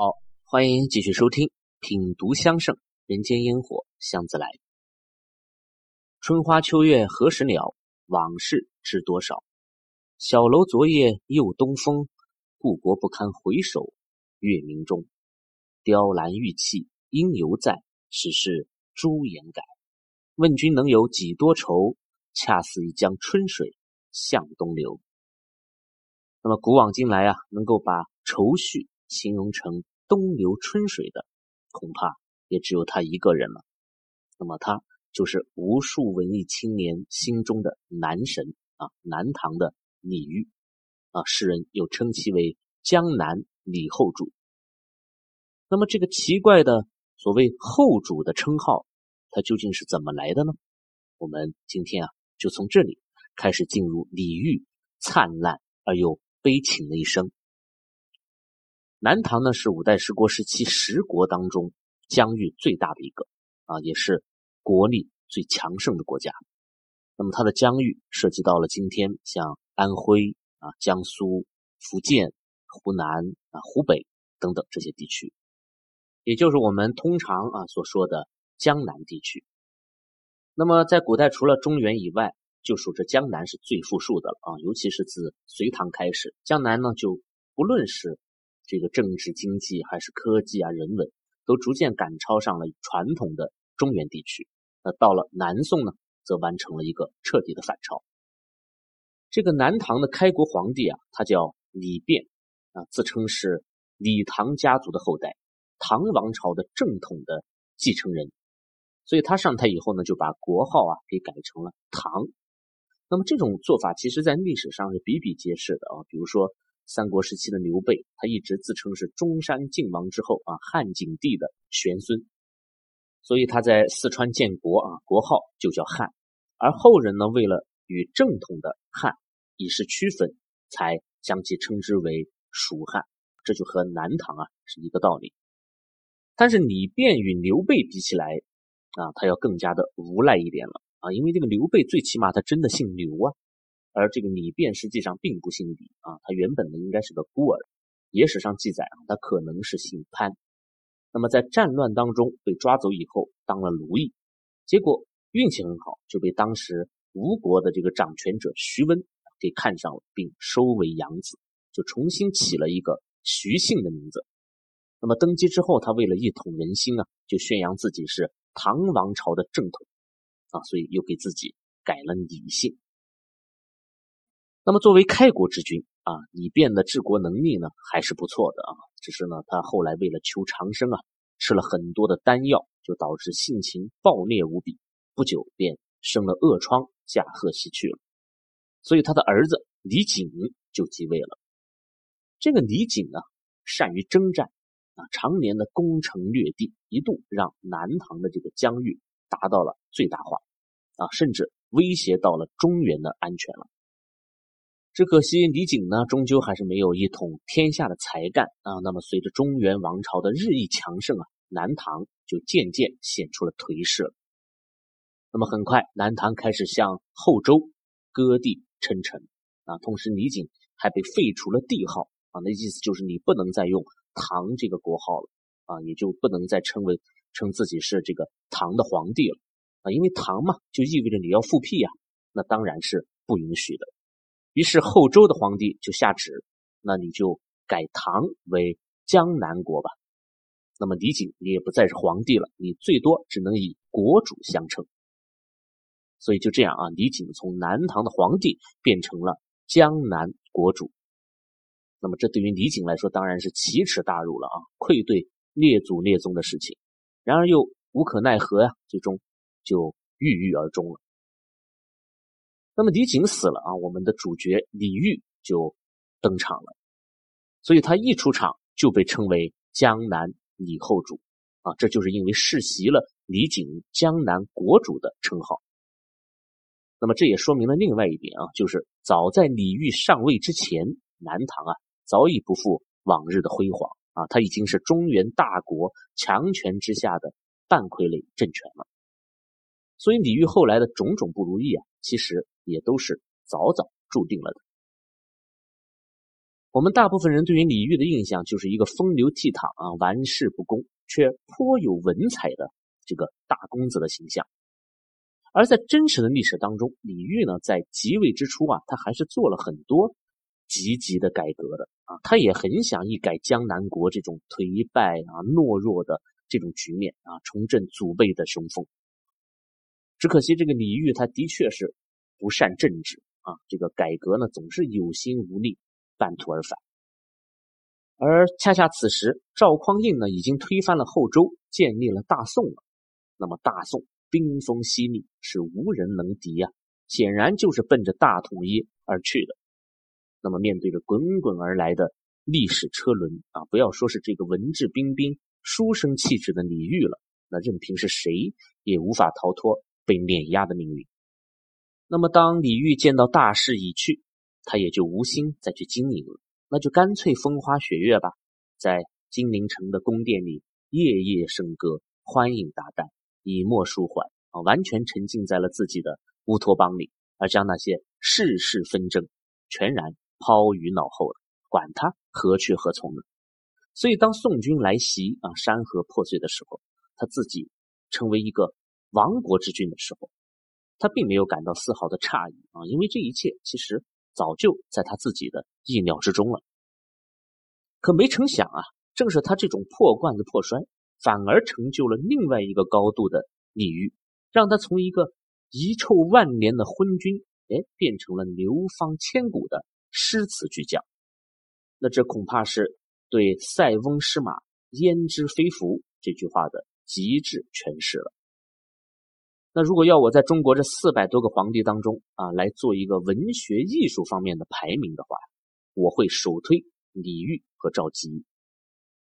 好，欢迎继续收听《品读香盛人间烟火香自来》。春花秋月何时了？往事知多少？小楼昨夜又东风，故国不堪回首月明中。雕栏玉砌应犹在，只是朱颜改。问君能有几多愁？恰似一江春水向东流。那么古往今来啊，能够把愁绪形容成东流春水的，恐怕也只有他一个人了。那么他就是无数文艺青年心中的男神啊，南唐的李煜啊，世人又称其为江南李后主。那么这个奇怪的所谓后主的称号，它究竟是怎么来的呢？我们今天啊，就从这里开始进入李煜灿烂而又悲情的一生。南唐呢是五代十国时期十国当中疆域最大的一个啊，也是国力最强盛的国家。那么它的疆域涉及到了今天像安徽啊、江苏、福建、湖南啊、湖北等等这些地区，也就是我们通常啊所说的江南地区。那么在古代，除了中原以外，就属这江南是最富庶的了啊！尤其是自隋唐开始，江南呢就不论是这个政治、经济还是科技啊、人文，都逐渐赶超上了传统的中原地区。那到了南宋呢，则完成了一个彻底的反超。这个南唐的开国皇帝啊，他叫李昪啊，自称是李唐家族的后代，唐王朝的正统的继承人。所以他上台以后呢，就把国号啊给改成了唐。那么这种做法，其实在历史上是比比皆是的啊。比如说三国时期的刘备，他一直自称是中山靖王之后啊，汉景帝的玄孙，所以他在四川建国啊，国号就叫汉。而后人呢，为了与正统的汉以示区分，才将其称之为蜀汉。这就和南唐啊是一个道理。但是李昪与刘备比起来，啊，他要更加的无赖一点了啊，因为这个刘备最起码他真的姓刘啊，而这个李昪实际上并不姓李啊，他原本呢应该是个孤儿，野史上记载啊，他可能是姓潘。那么在战乱当中被抓走以后当了奴役，结果运气很好，就被当时吴国的这个掌权者徐温给看上了，并收为养子，就重新起了一个徐姓的名字。那么登基之后，他为了一统人心啊，就宣扬自己是。唐王朝的正统啊，所以又给自己改了李姓。那么作为开国之君啊，李昪的治国能力呢还是不错的啊，只是呢他后来为了求长生啊，吃了很多的丹药，就导致性情暴烈无比，不久便生了恶疮，驾鹤西去了。所以他的儿子李景就继位了。这个李景呢，善于征战。啊，常年的攻城略地，一度让南唐的这个疆域达到了最大化，啊，甚至威胁到了中原的安全了。只可惜李景呢，终究还是没有一统天下的才干啊。那么，随着中原王朝的日益强盛啊，南唐就渐渐显出了颓势了。那么，很快南唐开始向后周割地称臣啊，同时李景还被废除了帝号啊，那意思就是你不能再用。唐这个国号了啊，也就不能再称为称自己是这个唐的皇帝了啊，因为唐嘛，就意味着你要复辟呀，那当然是不允许的。于是后周的皇帝就下旨，那你就改唐为江南国吧。那么李景你也不再是皇帝了，你最多只能以国主相称。所以就这样啊，李景从南唐的皇帝变成了江南国主。那么这对于李景来说当然是奇耻大辱了啊，愧对列祖列宗的事情。然而又无可奈何呀，最终就郁郁而终了。那么李璟死了啊，我们的主角李煜就登场了。所以他一出场就被称为江南李后主啊，这就是因为世袭了李景江南国主的称号。那么这也说明了另外一点啊，就是早在李煜上位之前，南唐啊。早已不复往日的辉煌啊！他已经是中原大国强权之下的半傀儡政权了。所以李煜后来的种种不如意啊，其实也都是早早注定了的。我们大部分人对于李煜的印象就是一个风流倜傥啊、玩世不恭却颇有文采的这个大公子的形象。而在真实的历史当中，李煜呢，在即位之初啊，他还是做了很多积极的改革的啊，他也很想一改江南国这种颓败啊、懦弱的这种局面啊，重振祖辈的雄风。只可惜这个李煜他的确是不善政治啊，这个改革呢总是有心无力，半途而返。而恰恰此时，赵匡胤呢已经推翻了后周，建立了大宋了，那么大宋。兵锋犀利，是无人能敌呀！显然就是奔着大统一而去的。那么，面对着滚滚而来的历史车轮啊，不要说是这个文质彬彬、书生气质的李煜了，那任凭是谁也无法逃脱被碾压的命运。那么，当李煜见到大势已去，他也就无心再去经营了，那就干脆风花雪月吧，在金陵城的宫殿里夜夜笙歌，欢饮达旦。以沫舒缓啊，完全沉浸在了自己的乌托邦里，而将那些世事纷争全然抛于脑后了，管他何去何从呢？所以，当宋军来袭啊，山河破碎的时候，他自己成为一个亡国之君的时候，他并没有感到丝毫的诧异啊，因为这一切其实早就在他自己的意料之中了。可没成想啊，正是他这种破罐子破摔。反而成就了另外一个高度的李煜，让他从一个遗臭万年的昏君，哎，变成了流芳千古的诗词巨匠。那这恐怕是对“塞翁失马，焉知非福”这句话的极致诠释了。那如果要我在中国这四百多个皇帝当中啊，来做一个文学艺术方面的排名的话，我会首推李煜和赵佶。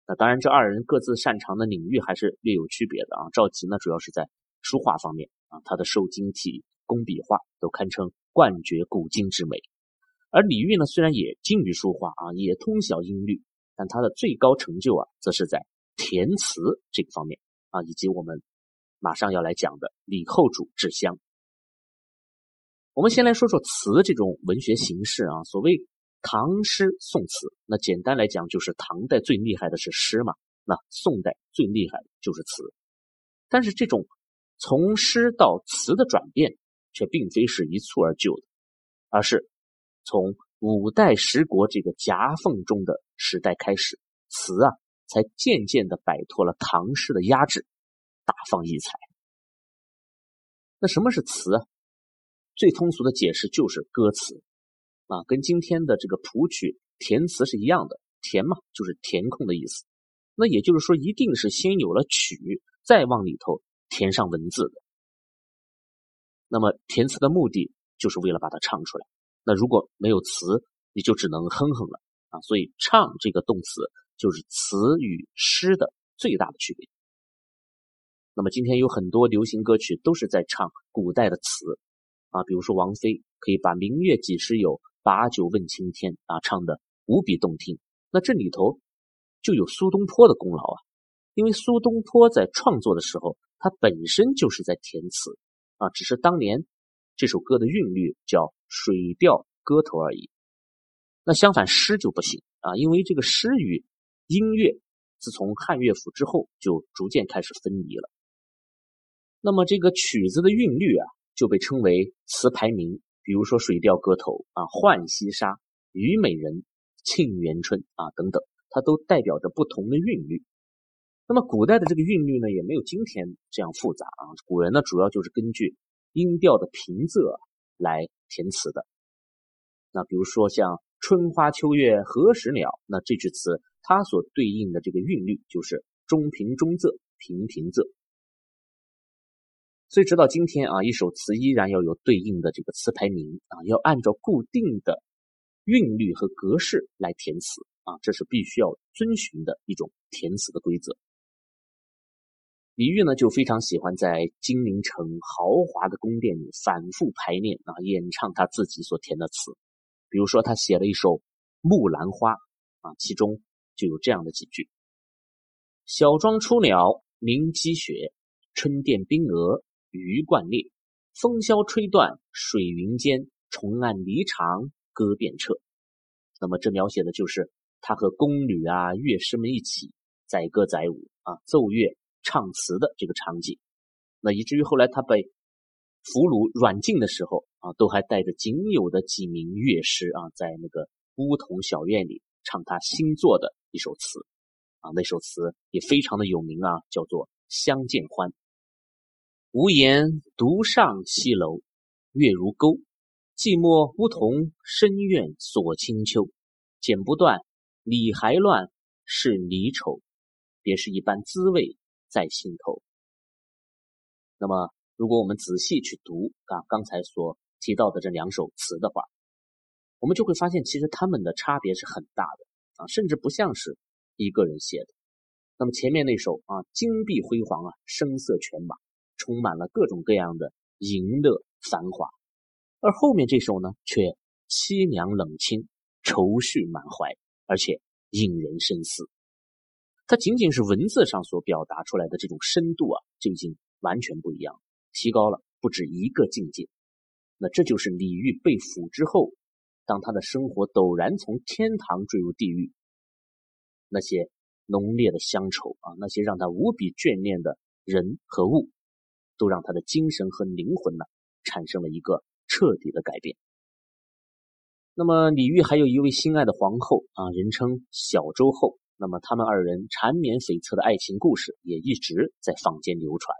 那当然，这二人各自擅长的领域还是略有区别的啊。赵佶呢，主要是在书画方面啊，他的瘦金体、工笔画都堪称冠绝古今之美。而李煜呢，虽然也精于书画啊，也通晓音律，但他的最高成就啊，则是在填词这个方面啊，以及我们马上要来讲的李后主制香。我们先来说说词这种文学形式啊，所谓。唐诗宋词，那简单来讲就是唐代最厉害的是诗嘛，那宋代最厉害的就是词。但是这种从诗到词的转变，却并非是一蹴而就的，而是从五代十国这个夹缝中的时代开始，词啊才渐渐的摆脱了唐诗的压制，大放异彩。那什么是词啊？最通俗的解释就是歌词。啊，跟今天的这个谱曲填词是一样的，填嘛就是填空的意思。那也就是说，一定是先有了曲，再往里头填上文字的。那么填词的目的就是为了把它唱出来。那如果没有词，你就只能哼哼了啊。所以唱这个动词就是词与诗的最大的区别。那么今天有很多流行歌曲都是在唱古代的词啊，比如说王菲可以把“明月几时有”。把酒问青天啊，唱的无比动听。那这里头就有苏东坡的功劳啊，因为苏东坡在创作的时候，他本身就是在填词啊，只是当年这首歌的韵律叫水调歌头而已。那相反诗就不行啊，因为这个诗与音乐自从汉乐府之后就逐渐开始分离了。那么这个曲子的韵律啊，就被称为词牌名。比如说《水调歌头》啊，《浣溪沙》《虞美人》《沁园春》啊等等，它都代表着不同的韵律。那么古代的这个韵律呢，也没有今天这样复杂啊。古人呢，主要就是根据音调的平仄来填词的。那比如说像“春花秋月何时了”，那这句词它所对应的这个韵律就是中平中仄平平仄。所以直到今天啊，一首词依然要有对应的这个词牌名啊，要按照固定的韵律和格式来填词啊，这是必须要遵循的一种填词的规则。李煜呢就非常喜欢在金陵城豪华的宫殿里反复排练啊，演唱他自己所填的词。比如说他写了一首《木兰花》啊，其中就有这样的几句：“小庄出鸟鸣积雪，春殿冰娥。”鱼贯列，风萧吹断水云间，重按离肠歌遍彻。那么这描写的就是他和宫女啊、乐师们一起载歌载舞啊、奏乐唱词的这个场景。那以至于后来他被俘虏软禁的时候啊，都还带着仅有的几名乐师啊，在那个梧桐小院里唱他新作的一首词啊。那首词也非常的有名啊，叫做《相见欢》。无言独上西楼，月如钩。寂寞梧桐深院锁清秋。剪不断，理还乱，是离愁。别是一般滋味在心头。那么，如果我们仔细去读啊刚才所提到的这两首词的话，我们就会发现，其实他们的差别是很大的啊，甚至不像是一个人写的。那么前面那首啊，金碧辉煌啊，声色犬马。充满了各种各样的淫乐繁华，而后面这首呢，却凄凉冷清，愁绪满怀，而且引人深思。它仅仅是文字上所表达出来的这种深度啊，就已经完全不一样，提高了不止一个境界。那这就是李煜被俘之后，当他的生活陡然从天堂坠入地狱，那些浓烈的乡愁啊，那些让他无比眷恋的人和物。都让他的精神和灵魂呢产生了一个彻底的改变。那么李煜还有一位心爱的皇后啊，人称小周后。那么他们二人缠绵悱恻的爱情故事也一直在坊间流传。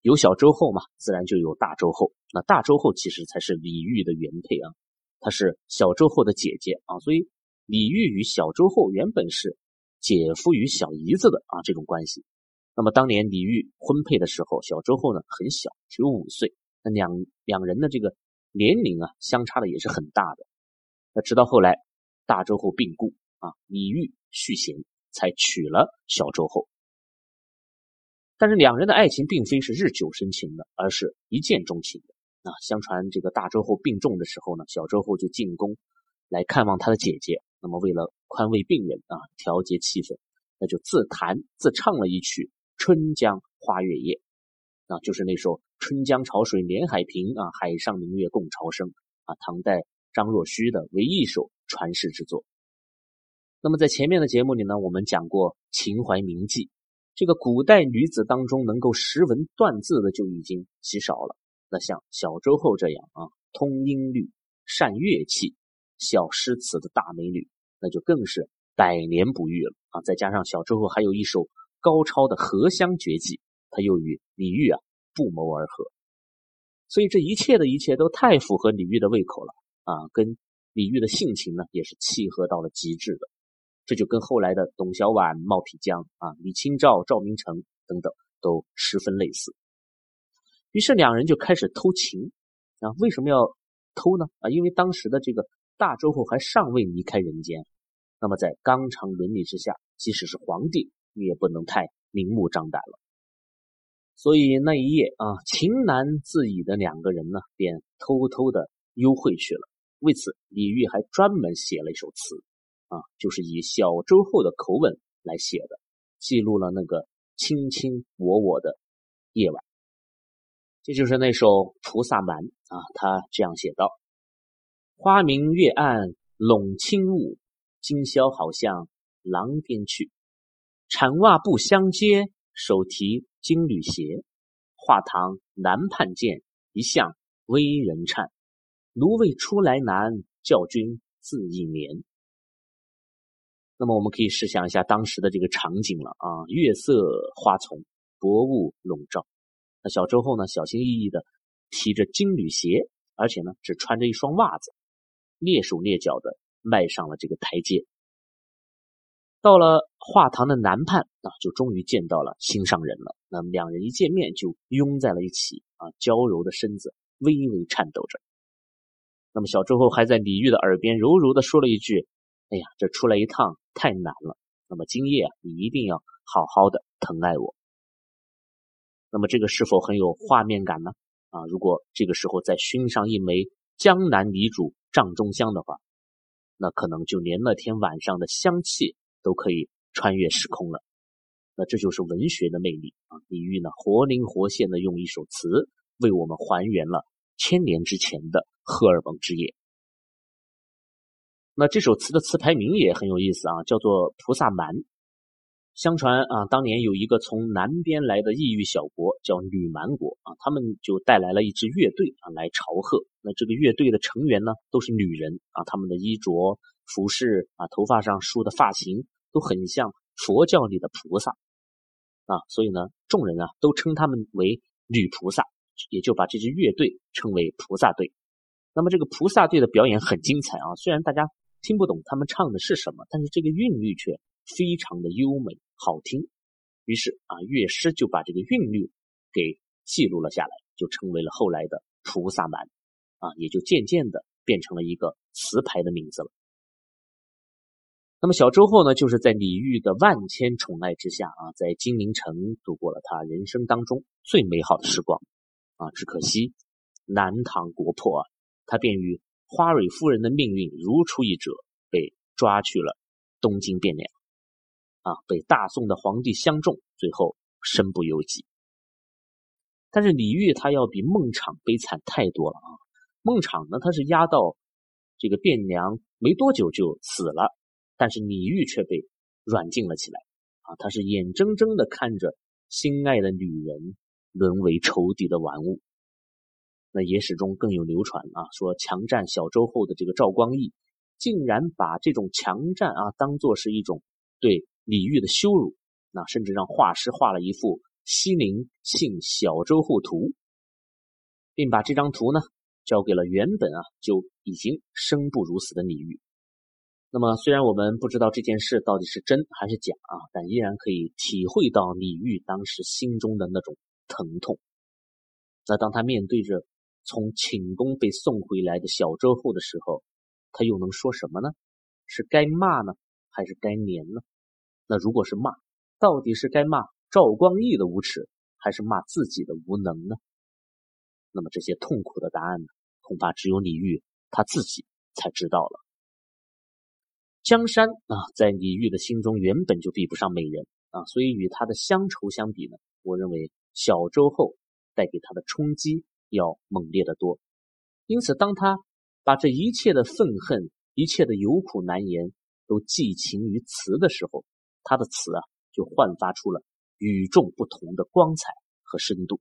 有小周后嘛，自然就有大周后。那大周后其实才是李煜的原配啊，她是小周后的姐姐啊，所以李煜与小周后原本是姐夫与小姨子的啊这种关系。那么当年李煜婚配的时候，小周后呢很小，只有五岁。那两两人的这个年龄啊相差的也是很大的。那直到后来大周后病故啊，李煜续弦才娶了小周后。但是两人的爱情并非是日久生情的，而是一见钟情的。啊，相传这个大周后病重的时候呢，小周后就进宫来看望他的姐姐。那么为了宽慰病人啊，调节气氛，那就自弹自唱了一曲。春江花月夜，啊，就是那首“春江潮水连海平，啊，海上明月共潮生”，啊，唐代张若虚的唯一一首传世之作。那么在前面的节目里呢，我们讲过秦淮名妓，这个古代女子当中能够识文断字的就已经极少了。那像小周后这样啊，通音律、善乐器、小诗词的大美女，那就更是百年不遇了啊！再加上小周后还有一首。高超的荷香绝技，他又与李煜啊不谋而合，所以这一切的一切都太符合李煜的胃口了啊，跟李煜的性情呢也是契合到了极致的，这就跟后来的董小宛、冒辟疆啊、李清照、赵明诚等等都十分类似。于是两人就开始偷情啊，为什么要偷呢？啊，因为当时的这个大周后还尚未离开人间，那么在纲常伦理之下，即使是皇帝。你也不能太明目张胆了，所以那一夜啊，情难自已的两个人呢，便偷偷的幽会去了。为此，李煜还专门写了一首词，啊，就是以小周后的口吻来写的，记录了那个卿卿我我的夜晚。这就是那首《菩萨蛮》啊，他这样写道：“花明月暗笼轻雾，今宵好向廊边去。”缠袜不相接，手提金缕鞋。画堂南畔见，一向微人颤。奴未出来难，教君自一眠。那么我们可以试想一下当时的这个场景了啊，月色花丛，薄雾笼罩。那小周后呢，小心翼翼的提着金缕鞋，而且呢，只穿着一双袜子，蹑手蹑脚的迈上了这个台阶。到了画堂的南畔啊，就终于见到了心上人了。那么两人一见面就拥在了一起啊，娇柔的身子微微颤抖着。那么小周后还在李煜的耳边柔柔的说了一句：“哎呀，这出来一趟太难了。那么今夜啊，你一定要好好的疼爱我。”那么这个是否很有画面感呢？啊，如果这个时候再熏上一枚江南泥烛帐中香的话，那可能就连那天晚上的香气。都可以穿越时空了，那这就是文学的魅力啊！李煜呢，活灵活现的用一首词为我们还原了千年之前的荷尔蒙之夜。那这首词的词牌名也很有意思啊，叫做《菩萨蛮》。相传啊，当年有一个从南边来的异域小国，叫女蛮国啊，他们就带来了一支乐队啊来朝贺。那这个乐队的成员呢，都是女人啊，他们的衣着、服饰啊，头发上梳的发型都很像佛教里的菩萨啊，所以呢，众人啊都称他们为女菩萨，也就把这支乐队称为菩萨队。那么这个菩萨队的表演很精彩啊，虽然大家听不懂他们唱的是什么，但是这个韵律却非常的优美。好听，于是啊，乐师就把这个韵律给记录了下来，就成为了后来的《菩萨蛮》啊，也就渐渐的变成了一个词牌的名字了。那么小周后呢，就是在李煜的万千宠爱之下啊，在金陵城度过了他人生当中最美好的时光啊，只可惜南唐国破啊，他便与花蕊夫人的命运如出一辙，被抓去了东京汴梁。啊，被大宋的皇帝相中，最后身不由己。但是李煜他要比孟昶悲惨太多了啊！孟昶呢，他是押到这个汴梁没多久就死了，但是李煜却被软禁了起来啊！他是眼睁睁的看着心爱的女人沦为仇敌的玩物。那野史中更有流传啊，说强占小周后的这个赵光义，竟然把这种强占啊当做是一种对。李煜的羞辱，那甚至让画师画了一幅西陵幸小周后图，并把这张图呢交给了原本啊就已经生不如死的李煜。那么，虽然我们不知道这件事到底是真还是假啊，但依然可以体会到李煜当时心中的那种疼痛。那当他面对着从寝宫被送回来的小周后的时候，他又能说什么呢？是该骂呢，还是该怜呢？那如果是骂，到底是该骂赵光义的无耻，还是骂自己的无能呢？那么这些痛苦的答案呢？恐怕只有李煜他自己才知道了。江山啊，在李煜的心中原本就比不上美人啊，所以与他的乡愁相比呢，我认为小周后带给他的冲击要猛烈得多。因此，当他把这一切的愤恨、一切的有苦难言都寄情于词的时候，他的词啊，就焕发出了与众不同的光彩和深度。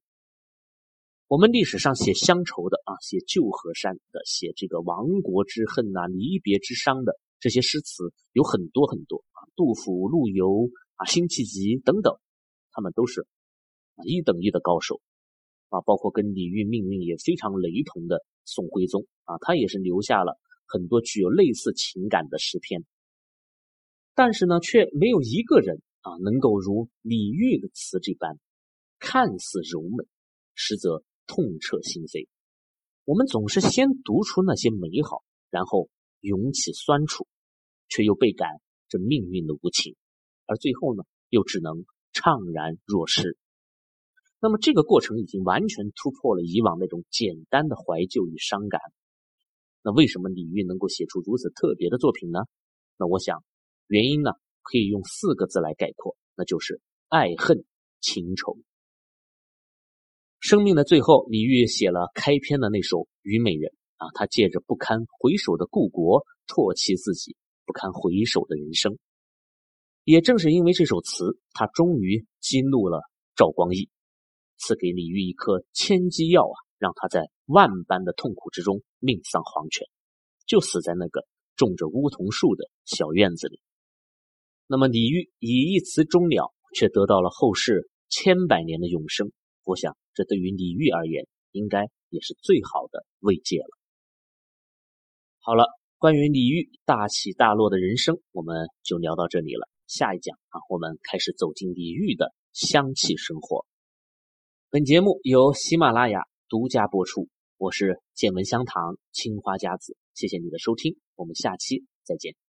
我们历史上写乡愁的啊，写旧河山的，写这个亡国之恨啊、离别之伤的这些诗词有很多很多啊。杜甫、陆游啊、辛弃疾等等，他们都是一等一的高手啊。包括跟李煜命运也非常雷同的宋徽宗啊，他也是留下了很多具有类似情感的诗篇。但是呢，却没有一个人啊能够如李煜的词这般，看似柔美，实则痛彻心扉。我们总是先读出那些美好，然后涌起酸楚，却又倍感这命运的无情，而最后呢，又只能怅然若失。那么这个过程已经完全突破了以往那种简单的怀旧与伤感。那为什么李煜能够写出如此特别的作品呢？那我想。原因呢，可以用四个字来概括，那就是爱恨情仇。生命的最后，李煜写了开篇的那首《虞美人》啊，他借着不堪回首的故国，唾弃自己不堪回首的人生。也正是因为这首词，他终于激怒了赵光义，赐给李煜一颗千机药啊，让他在万般的痛苦之中命丧黄泉，就死在那个种着梧桐树的小院子里。那么李煜以一词终了，却得到了后世千百年的永生。我想，这对于李煜而言，应该也是最好的慰藉了。好了，关于李煜大起大落的人生，我们就聊到这里了。下一讲啊，我们开始走进李煜的香气生活。本节目由喜马拉雅独家播出，我是见闻香堂青花家子，谢谢你的收听，我们下期再见。